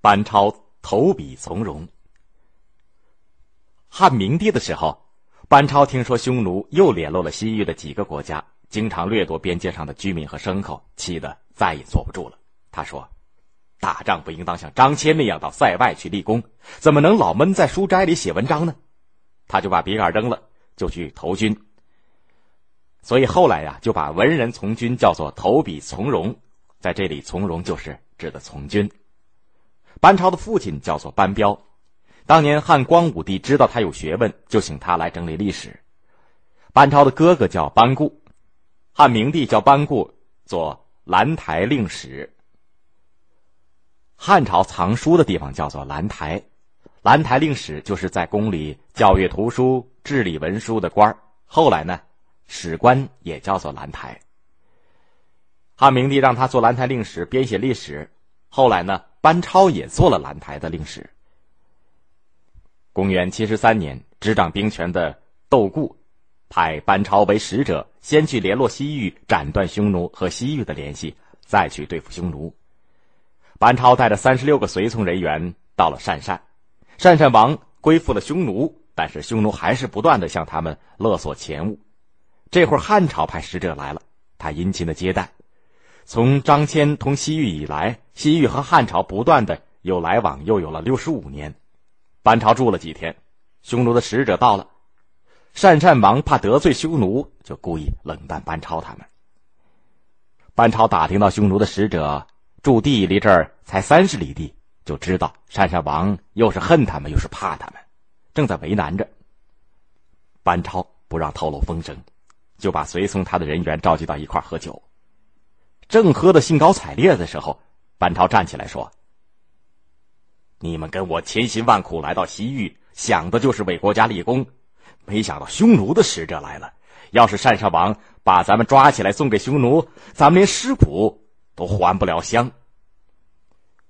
班超投笔从戎。汉明帝的时候，班超听说匈奴又联络了西域的几个国家，经常掠夺边界上的居民和牲口，气得再也坐不住了。他说：“打仗不应当像张骞那样到塞外去立功，怎么能老闷在书斋里写文章呢？”他就把笔杆扔了，就去投军。所以后来呀，就把文人从军叫做投笔从戎，在这里，从戎就是指的从军。班超的父亲叫做班彪，当年汉光武帝知道他有学问，就请他来整理历史。班超的哥哥叫班固，汉明帝叫班固做兰台令史。汉朝藏书的地方叫做兰台，兰台令史就是在宫里教阅图书、治理文书的官后来呢？史官也叫做兰台。汉明帝让他做兰台令史，编写历史。后来呢，班超也做了兰台的令史。公元七十三年，执掌兵权的窦固派班超为使者，先去联络西域，斩断匈奴和西域的联系，再去对付匈奴。班超带着三十六个随从人员到了鄯善，鄯善王归附了匈奴，但是匈奴还是不断的向他们勒索钱物。这会儿汉朝派使者来了，他殷勤的接待。从张骞通西域以来，西域和汉朝不断的有来往，又有了六十五年。班超住了几天，匈奴的使者到了，鄯善王怕得罪匈奴，就故意冷淡班超他们。班超打听到匈奴的使者驻地离这儿才三十里地，就知道鄯善王又是恨他们又是怕他们，正在为难着。班超不让透露风声。就把随从他的人员召集到一块喝酒，正喝得兴高采烈的时候，班超站起来说：“你们跟我千辛万苦来到西域，想的就是为国家立功，没想到匈奴的使者来了。要是单善王把咱们抓起来送给匈奴，咱们连尸骨都还不了乡。”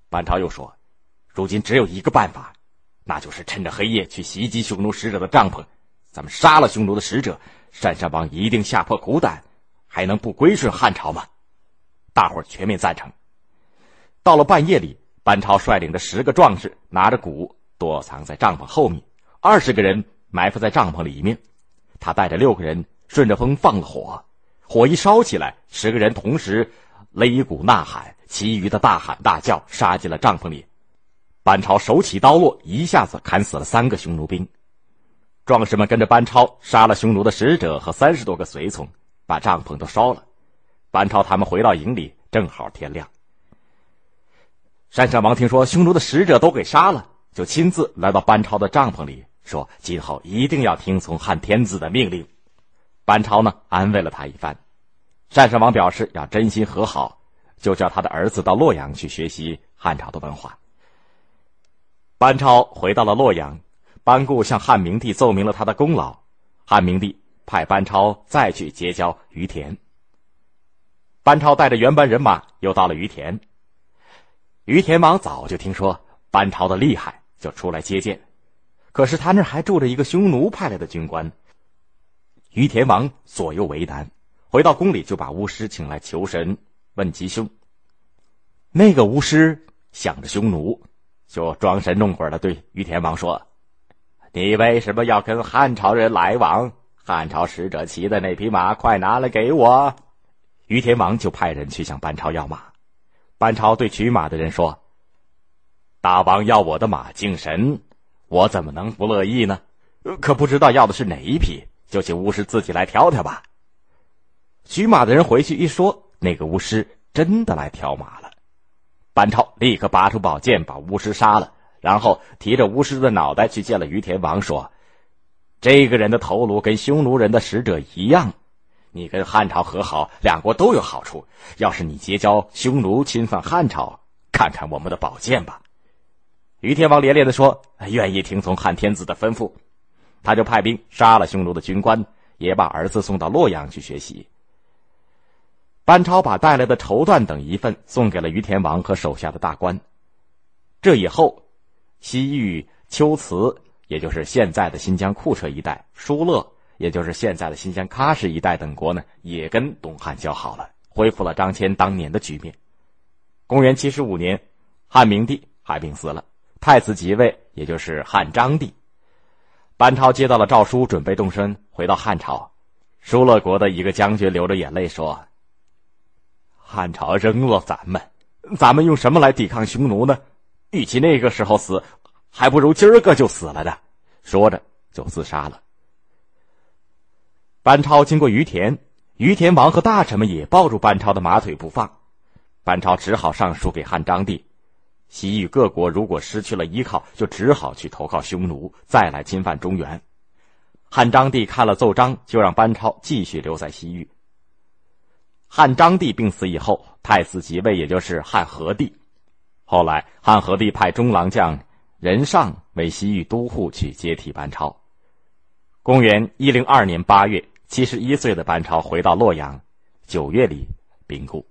班超又说：“如今只有一个办法，那就是趁着黑夜去袭击匈奴使者的帐篷，咱们杀了匈奴的使者。”单善王一定吓破苦胆，还能不归顺汉朝吗？大伙全面赞成。到了半夜里，班超率领着十个壮士，拿着鼓躲藏在帐篷后面，二十个人埋伏在帐篷里面。他带着六个人顺着风放了火，火一烧起来，十个人同时擂鼓呐喊，其余的大喊大叫，杀进了帐篷里。班超手起刀落，一下子砍死了三个匈奴兵。壮士们跟着班超杀了匈奴的使者和三十多个随从，把帐篷都烧了。班超他们回到营里，正好天亮。单善王听说匈奴的使者都给杀了，就亲自来到班超的帐篷里，说：“今后一定要听从汉天子的命令。”班超呢，安慰了他一番。单善王表示要真心和好，就叫他的儿子到洛阳去学习汉朝的文化。班超回到了洛阳。班固向汉明帝奏明了他的功劳，汉明帝派班超再去结交于田。班超带着原班人马又到了于田。于田王早就听说班超的厉害，就出来接见。可是他那还住着一个匈奴派来的军官。于田王左右为难，回到宫里就把巫师请来求神问吉凶。那个巫师想着匈奴，就装神弄鬼的对于田王说。你为什么要跟汉朝人来往？汉朝使者骑的那匹马，快拿来给我！于田王就派人去向班超要马。班超对取马的人说：“大王要我的马敬神，我怎么能不乐意呢？可不知道要的是哪一匹，就请巫师自己来挑挑吧。”取马的人回去一说，那个巫师真的来挑马了。班超立刻拔出宝剑，把巫师杀了。然后提着巫师的脑袋去见了于田王，说：“这个人的头颅跟匈奴人的使者一样，你跟汉朝和好，两国都有好处。要是你结交匈奴，侵犯汉朝，看看我们的宝剑吧。”于天王连连的说：“愿意听从汉天子的吩咐。”他就派兵杀了匈奴的军官，也把儿子送到洛阳去学习。班超把带来的绸缎等一份送给了于天王和手下的大官。这以后。西域龟兹，也就是现在的新疆库车一带，疏勒，也就是现在的新疆喀什一带等国呢，也跟东汉交好了，恢复了张骞当年的局面。公元七十五年，汉明帝还病死了。太子即位，也就是汉章帝。班超接到了诏书，准备动身回到汉朝。疏勒国的一个将军流着眼泪说：“汉朝扔了咱们，咱们用什么来抵抗匈奴呢？与其那个时候死，还不如今儿个就死了呢。”说着就自杀了。班超经过于田，于田王和大臣们也抱住班超的马腿不放，班超只好上书给汉章帝。西域各国如果失去了依靠，就只好去投靠匈奴，再来侵犯中原。汉章帝看了奏章，就让班超继续留在西域。汉章帝病死以后，太子即位，也就是汉和帝。后来，汉和帝派中郎将任尚为西域都护，去接替班超。公元一零二年八月，七十一岁的班超回到洛阳，九月里病故。